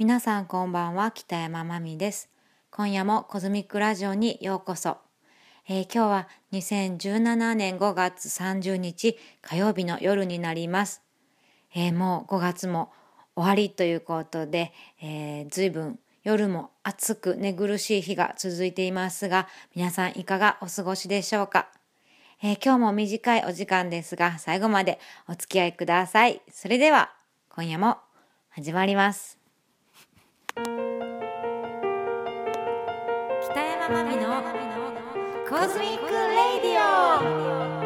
皆さんこんばんは北山まみです今夜もコズミックラジオにようこそ、えー、今日は2017年5月30日火曜日の夜になります、えー、もう5月も終わりということで、えー、随分夜も暑く寝苦しい日が続いていますが皆さんいかがお過ごしでしょうか？え、今日も短いお時間ですが最後までお付き合いください。それでは今夜も始まります。北山まみのコズミックレディオ。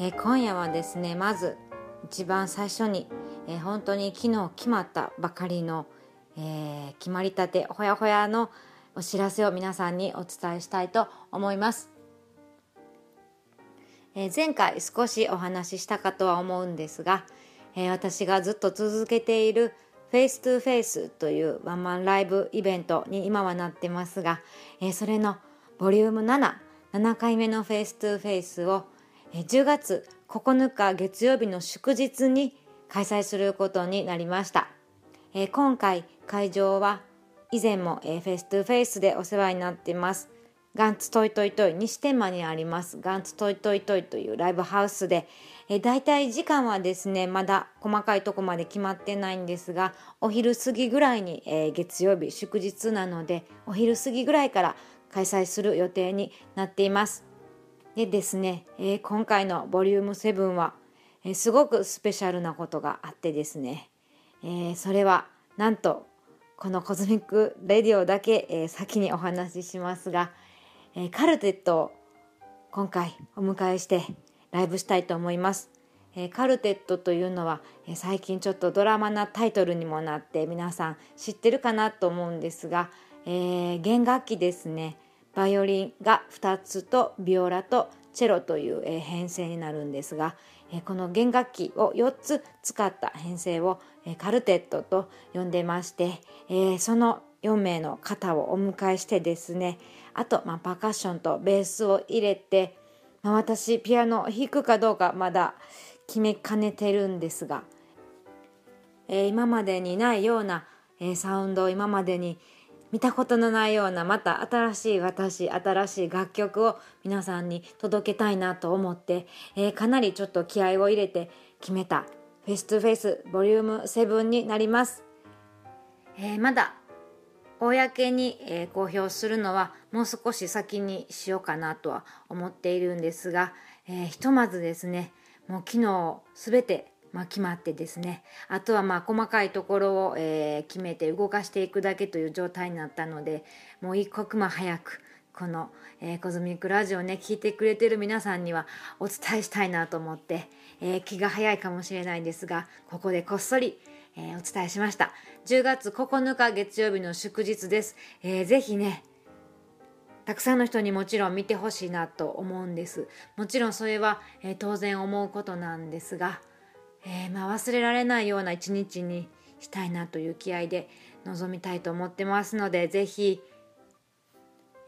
え、今夜はですねまず一番最初に、えー、本当に昨日決まったばかりの、えー、決まりたてほやほやのお知らせを皆さんにお伝えしたいと思います。え前回少しお話ししたかとは思うんですが、え私がずっと続けている Face to Face というワンマンライブイベントに今はなってますが、えそれのボリューム7、7回目の Face to Face を10月9日月曜日の祝日に開催することになりました。今回会場は以前も Face to Face でお世話になっています。ガンツトイトイトイ西天満にありますガンツトイトイトイというライブハウスでえ大体時間はですねまだ細かいとこまで決まってないんですがお昼過ぎぐらいに、えー、月曜日祝日なのでお昼過ぎぐらいから開催する予定になっていますでですね、えー、今回のボリューム7は、えー、すごくスペシャルなことがあってですね、えー、それはなんとこのコズミックレディオだけ、え先にお話ししますが、えカルテットを今回お迎えしてライブしたいと思います。えカルテットというのは、え最近ちょっとドラマなタイトルにもなって皆さん知ってるかなと思うんですが、え弦楽器ですねバイオリンが2つとビオラとチェロというえ編成になるんですがこの弦楽器を4つ使った編成をカルテットと呼んでましてその4名の方をお迎えしてですねあと、まあ、パーカッションとベースを入れて、まあ、私ピアノを弾くかどうかまだ決めかねてるんですが、え今までにないような、えサウンドを今までに見たことのないようなまた新しい私新しい楽曲を皆さんに届けたいなと思って、えー、かなりちょっと気合を入れて決めた Face to Face ボリューム7になります、えー、まだ公に、えー、公表するのはもう少し先にしようかなとは思っているんですが、えひとまずですねもう昨日すべてまあ、決まってですね。あとはまあ細かいところを、えー、決めて動かしていくだけという状態になったのでもう一刻も早くこの、えー、コズミックラジオね聞いてくれてる皆さんにはお伝えしたいなと思って、えー、気が早いかもしれないんですがここでこっそり、えー、お伝えしました。10月9日月曜日の祝日です、えー、ぜひねたくさんの人にもちろん見てほしいなと思うんです。もちろんそれは、えー、当然思うことなんですがえー、まあ、忘れられないような一日にしたいなという気合で臨みたいと思ってますので是非、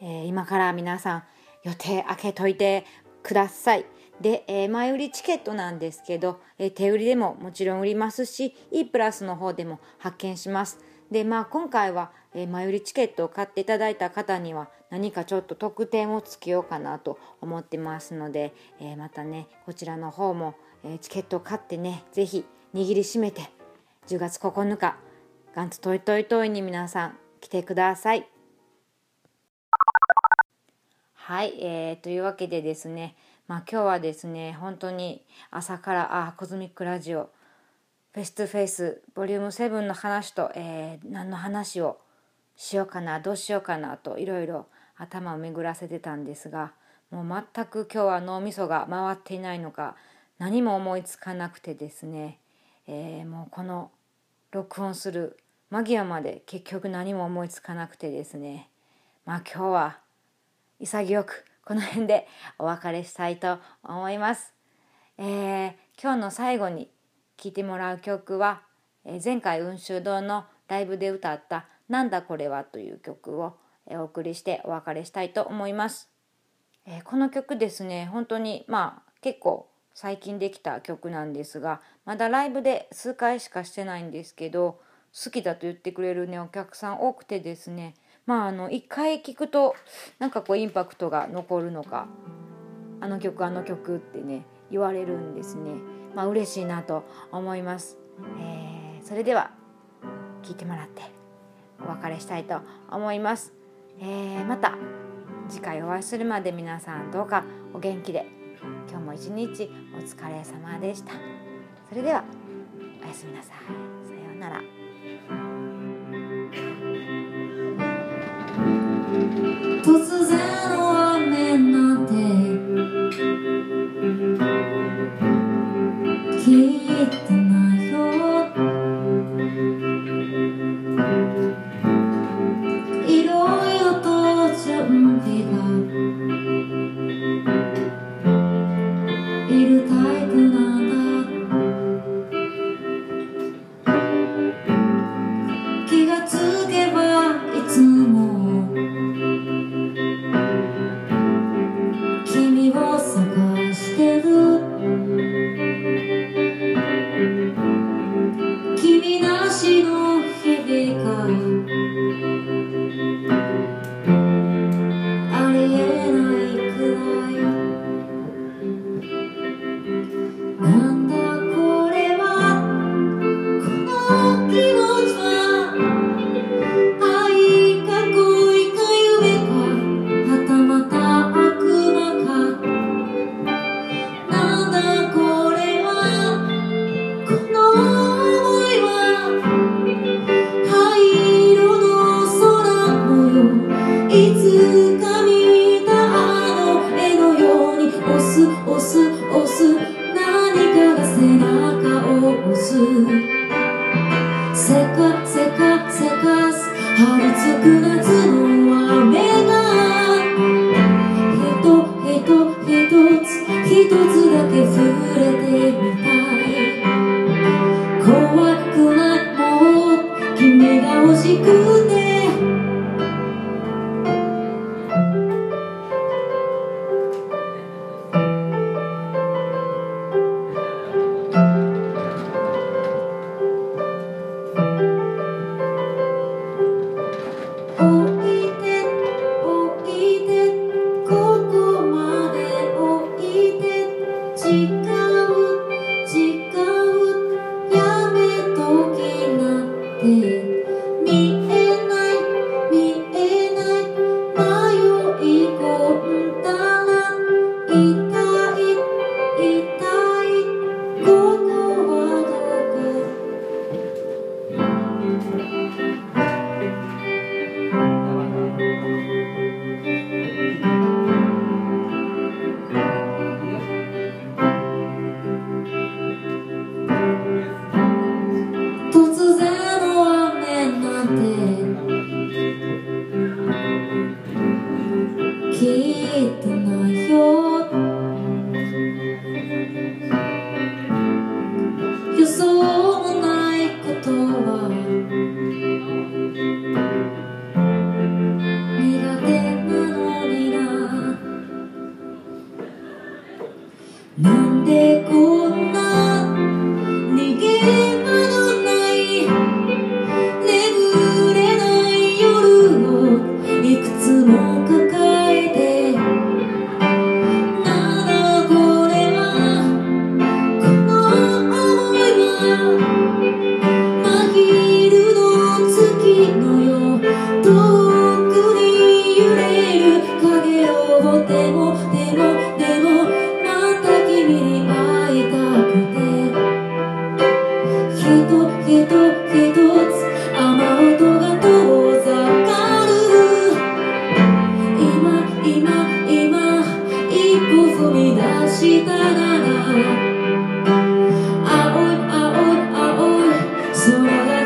えー、今から皆さん予定開けといてください。で、えー、前売りチケットなんですけど、え手売りでももちろん売りますし E プラスの方でも発見します。でまあ今回は、え前売りチケットを買っていただいた方には何かちょっと特典をつけようかなと思ってますので、えまたねこちらの方もえチケットを買ってね是非握りしめて10月9日 Ganz toi toi toi に皆さん来てください。はい、えー、というわけでですね、まあ、今日はですね本当に朝からあコズミックラジオ Face to Face ボリューム7の話と、えー、何の話をしようかなどうしようかなといろいろ頭を巡らせてたんですがもう全く今日は脳みそが回っていないのか何も思いつかなくてですね、えー、もうこの録音する間際まで結局何も思いつかなくてですねまあ今日は潔くこの辺でお別れしたいと思います。えー、今日の最後に聴いてもらう曲は、えー、前回雲州堂のライブで歌った「なんだこれは」という曲をお送りしてお別れしたいと思います。えー、この曲ですね本当にまあ結構最近できた曲なんですがまだライブで数回しかしてないんですけど好きだと言ってくれるねお客さん多くてですね。まああの一回聴くとなんかこうインパクトが残るのかあの曲あの曲ってね言われるんですね。まあ嬉しいなと思います、えー、それでは聴いてもらってお別れしたいと思います、えー、また次回お会いするまで皆さんどうかお元気で。今日も一日お疲れ様でした。それではおやすみなさい。さようなら。突然。しの日々がせかせかせかす張り付く夏の雨がひとひとひとつひとつだけ触れてみたい Oh.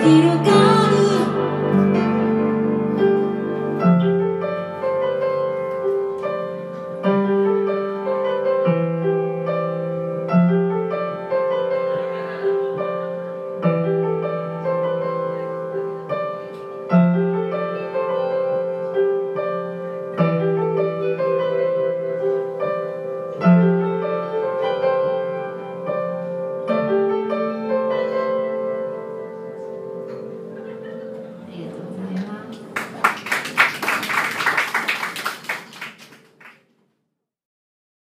quiero cambiar.